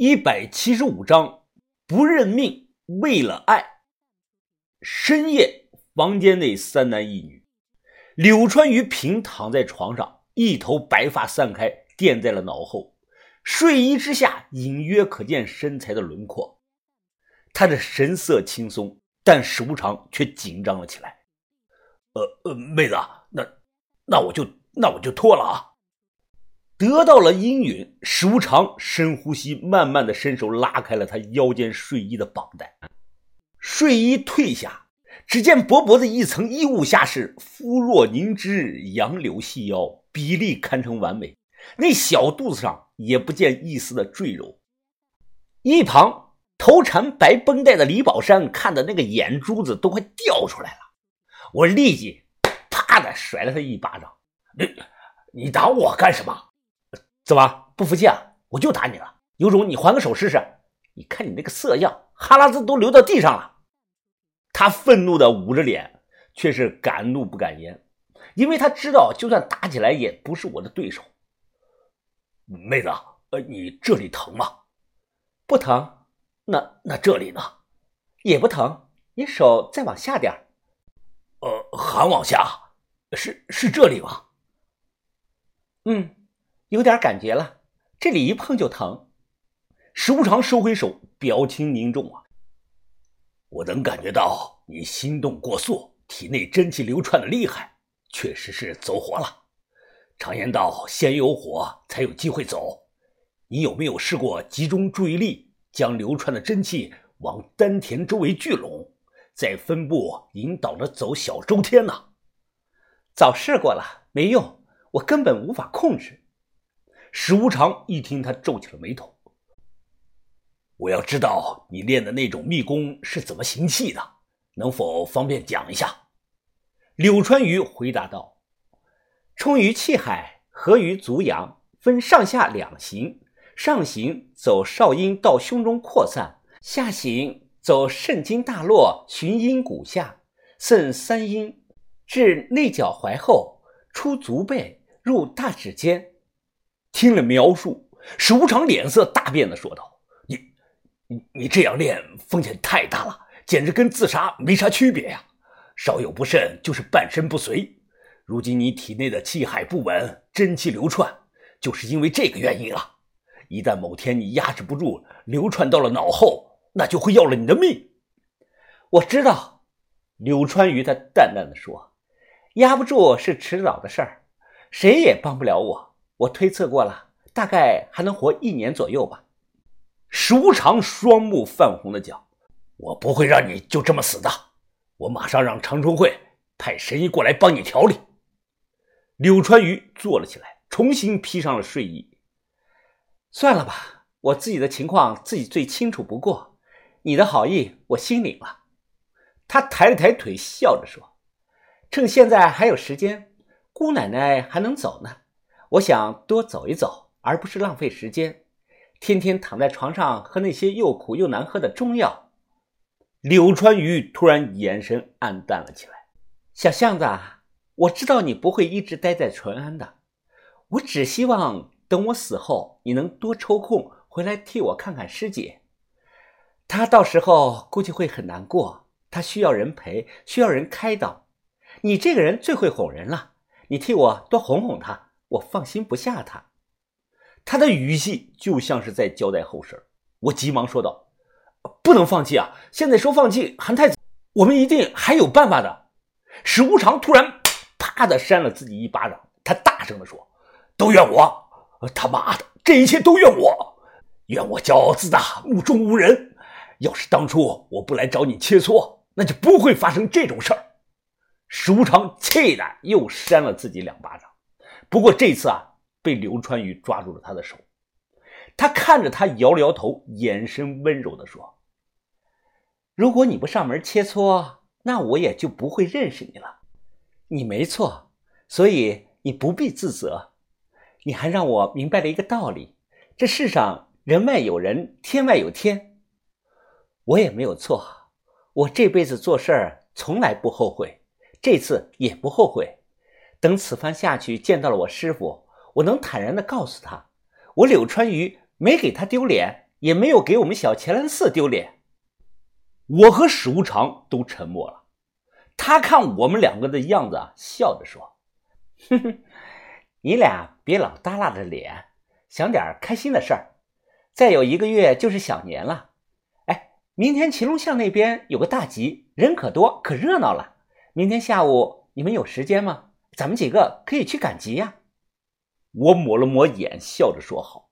一百七十五章，不认命，为了爱。深夜，房间内三男一女，柳川鱼平躺在床上，一头白发散开，垫在了脑后，睡衣之下隐约可见身材的轮廓。他的神色轻松，但时无常却紧张了起来。呃呃，妹子，那那我就那我就脱了啊。得到了应允，史无常深呼吸，慢慢的伸手拉开了他腰间睡衣的绑带，睡衣褪下，只见薄薄的一层衣物下是肤若凝脂，杨柳细腰，比例堪称完美。那小肚子上也不见一丝的赘肉。一旁头缠白绷带的李宝山看的那个眼珠子都快掉出来了，我立即啪的甩了他一巴掌：“你你打我干什么？”怎么不服气啊？我就打你了，有种你还个手试试！你看你那个色样，哈喇子都流到地上了。他愤怒的捂着脸，却是敢怒不敢言，因为他知道，就算打起来也不是我的对手。妹子，呃，你这里疼吗？不疼。那那这里呢？也不疼。你手再往下点呃，还往下？是是这里吗？嗯。有点感觉了，这里一碰就疼。石无常收回手，表情凝重啊。我能感觉到你心动过速，体内真气流窜的厉害，确实是走火了。常言道，先有火才有机会走。你有没有试过集中注意力，将流窜的真气往丹田周围聚拢，再分布引导着走小周天呢？早试过了，没用，我根本无法控制。史无常一听，他皱起了眉头。我要知道你练的那种秘功是怎么行气的，能否方便讲一下？柳川鱼回答道：“冲于气海，合于足阳，分上下两行。上行走少阴到胸中扩散，下行走肾经大络，循阴谷下，渗三阴，至内脚踝后，出足背，入大指间。”听了描述，史无常脸色大变的说道：“你、你、你这样练风险太大了，简直跟自杀没啥区别呀！稍有不慎就是半身不遂。如今你体内的气海不稳，真气流窜，就是因为这个原因啊！一旦某天你压制不住，流窜到了脑后，那就会要了你的命。”我知道，柳川鱼他淡淡的说：“压不住是迟早的事儿，谁也帮不了我。”我推测过了，大概还能活一年左右吧。石无常双目泛红的讲：“我不会让你就这么死的，我马上让长春会派神医过来帮你调理。”柳川鱼坐了起来，重新披上了睡衣。算了吧，我自己的情况自己最清楚不过，你的好意我心领了。他抬了抬腿，笑着说：“趁现在还有时间，姑奶奶还能走呢。”我想多走一走，而不是浪费时间，天天躺在床上喝那些又苦又难喝的中药。柳川鱼突然眼神暗淡了起来。小巷子，我知道你不会一直待在淳安的，我只希望等我死后，你能多抽空回来替我看看师姐。她到时候估计会很难过，她需要人陪，需要人开导。你这个人最会哄人了，你替我多哄哄她。我放心不下他，他的语气就像是在交代后事。我急忙说道：“不能放弃啊！现在说放弃，韩太子，我们一定还有办法的。”史无常突然啪的扇了自己一巴掌，他大声的说：“都怨我！他妈的，这一切都怨我！怨我骄傲自大，目中无人。要是当初我不来找你切磋，那就不会发生这种事儿。”史无常气的又扇了自己两巴掌。不过这次啊，被刘川宇抓住了他的手，他看着他摇了摇头，眼神温柔的说：“如果你不上门切磋，那我也就不会认识你了。你没错，所以你不必自责。你还让我明白了一个道理：这世上人外有人，天外有天。我也没有错，我这辈子做事儿从来不后悔，这次也不后悔。”等此番下去，见到了我师傅，我能坦然的告诉他，我柳川鱼没给他丢脸，也没有给我们小乾兰寺丢脸。我和史无常都沉默了。他看我们两个的样子，笑着说：“哼哼，你俩别老耷拉着脸，想点开心的事儿。再有一个月就是小年了。哎，明天秦龙巷那边有个大集，人可多，可热闹了。明天下午你们有时间吗？咱们几个可以去赶集呀。”我抹了抹眼，笑着说：“好。”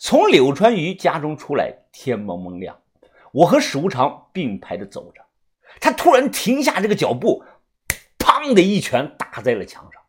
从柳川鱼家中出来，天蒙蒙亮，我和史无常并排着走着。他突然停下这个脚步，砰的一拳打在了墙上。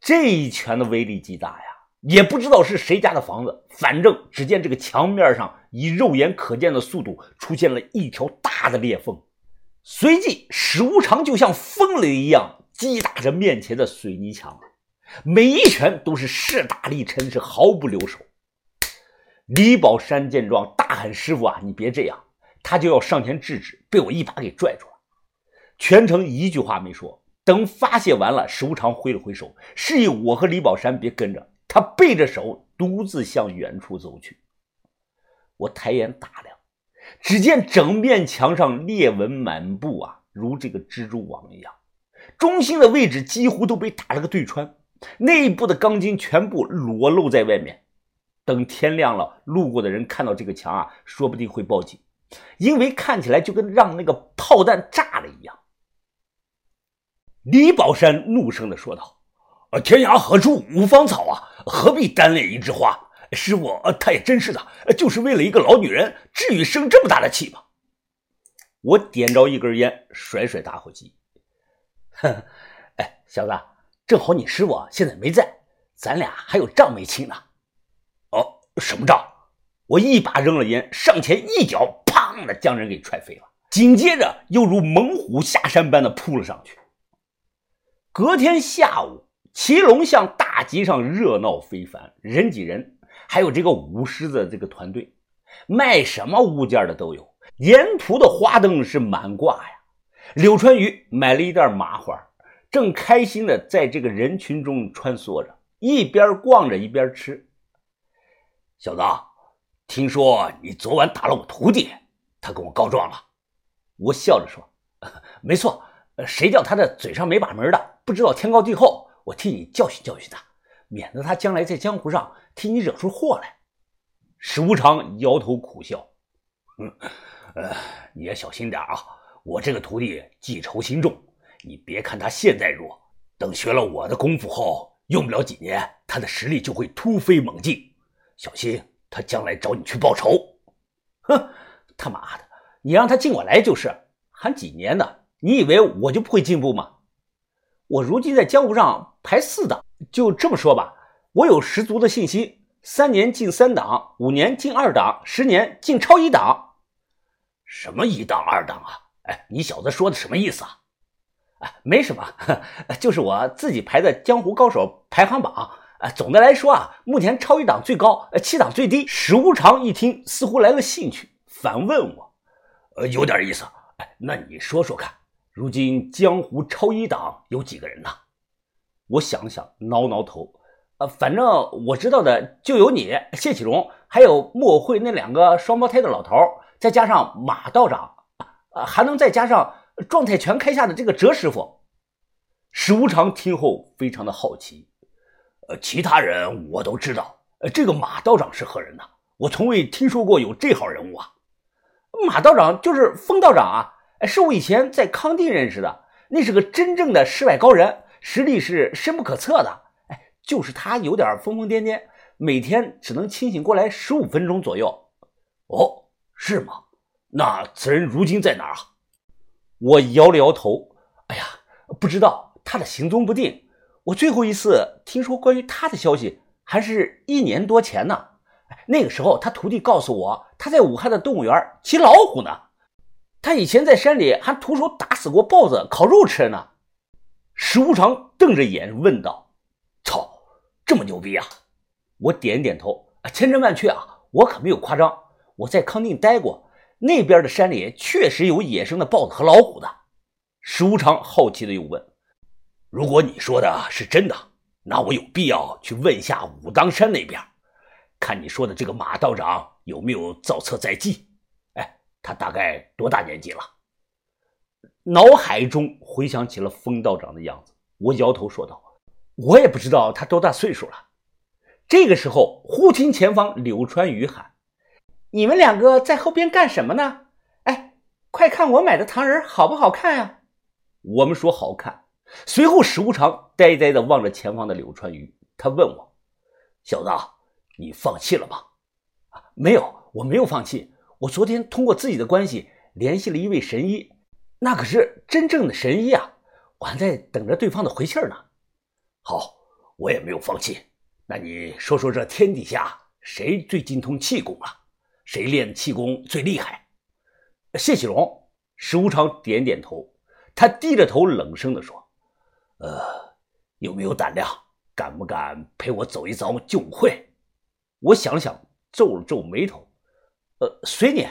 这一拳的威力极大呀！也不知道是谁家的房子，反正只见这个墙面上以肉眼可见的速度出现了一条大的裂缝，随即史无常就像疯了一样击打着面前的水泥墙，每一拳都是势大力沉，是毫不留手。李宝山见状大喊：“师傅啊，你别这样！”他就要上前制止，被我一把给拽住了。全程一句话没说。等发泄完了，石无常挥了挥手，示意我和李宝山别跟着。他背着手，独自向远处走去。我抬眼打量，只见整面墙上裂纹满布啊，如这个蜘蛛网一样。中心的位置几乎都被打了个对穿，内部的钢筋全部裸露在外面。等天亮了，路过的人看到这个墙啊，说不定会报警。因为看起来就跟让那个炮弹炸了一样。李宝山怒声的说道：“呃，天涯何处无芳草啊？何必单恋一枝花？师傅，他也真是的，就是为了一个老女人，至于生这么大的气吗？”我点着一根烟，甩甩打火机：“，哎，小子，正好你师傅现在没在，咱俩还有账没清呢。”“哦，什么账？”我一把扔了烟，上前一脚。砰的将人给踹飞了，紧接着又如猛虎下山般的扑了上去。隔天下午，祁龙巷大集上热闹非凡，人挤人，还有这个舞狮的这个团队，卖什么物件的都有，沿途的花灯是满挂呀。柳川鱼买了一袋麻花，正开心的在这个人群中穿梭着，一边逛着一边吃。小子，听说你昨晚打了我徒弟。他跟我告状了，我笑着说：“没错，谁叫他的嘴上没把门的，不知道天高地厚。我替你教训教训他，免得他将来在江湖上替你惹出祸来。”史无常摇头苦笑：“嗯，呃，你也小心点啊！我这个徒弟记仇心重，你别看他现在弱，等学了我的功夫后，用不了几年，他的实力就会突飞猛进。小心他将来找你去报仇。”哼。他妈的，你让他进我来就是，还几年呢？你以为我就不会进步吗？我如今在江湖上排四档，就这么说吧，我有十足的信心，三年进三档，五年进二档，十年进超一档。什么一档二档啊？哎，你小子说的什么意思啊？哎，没什么，就是我自己排的江湖高手排行榜。啊，总的来说啊，目前超一档最高，七档最低。史无常一听，似乎来了兴趣。反问我，呃，有点意思。哎，那你说说看，如今江湖超一档有几个人呢？我想想，挠挠头，呃，反正我知道的就有你谢启荣，还有木偶会那两个双胞胎的老头，再加上马道长，啊，还能再加上状态全开下的这个哲师傅。史无常听后非常的好奇，呃，其他人我都知道，呃，这个马道长是何人呢？我从未听说过有这号人物啊。马道长就是风道长啊，是我以前在康定认识的，那是个真正的世外高人，实力是深不可测的。哎，就是他有点疯疯癫癫，每天只能清醒过来十五分钟左右。哦，是吗？那此人如今在哪儿啊？我摇了摇头，哎呀，不知道，他的行踪不定。我最后一次听说关于他的消息，还是一年多前呢。那个时候，他徒弟告诉我，他在武汉的动物园骑老虎呢。他以前在山里还徒手打死过豹子，烤肉吃呢。石无常瞪着眼问道：“操，这么牛逼啊？”我点点头：“千真万确啊，我可没有夸张。我在康定待过，那边的山里确实有野生的豹子和老虎的。”石无常好奇的又问：“如果你说的是真的，那我有必要去问一下武当山那边？”看你说的这个马道长有没有造册在即？哎，他大概多大年纪了？脑海中回想起了风道长的样子，我摇头说道：“我也不知道他多大岁数了。”这个时候，忽听前方柳川雨喊：“你们两个在后边干什么呢？哎，快看我买的糖人好不好看呀？”我们说好看。随后，史无常呆呆地望着前方的柳川鱼，他问我：“小子，你放弃了吗？”“，没有，我没有放弃。我昨天通过自己的关系联系了一位神医，那可是真正的神医啊！我还在等着对方的回信呢。”“好，我也没有放弃。”那你说说，这天底下谁最精通气功啊？谁练气功最厉害？谢启龙，石无常点点头，他低着头冷声地说：“呃，有没有胆量？敢不敢陪我走一遭救会？”我想了想，皱了皱眉头：“呃，随你。”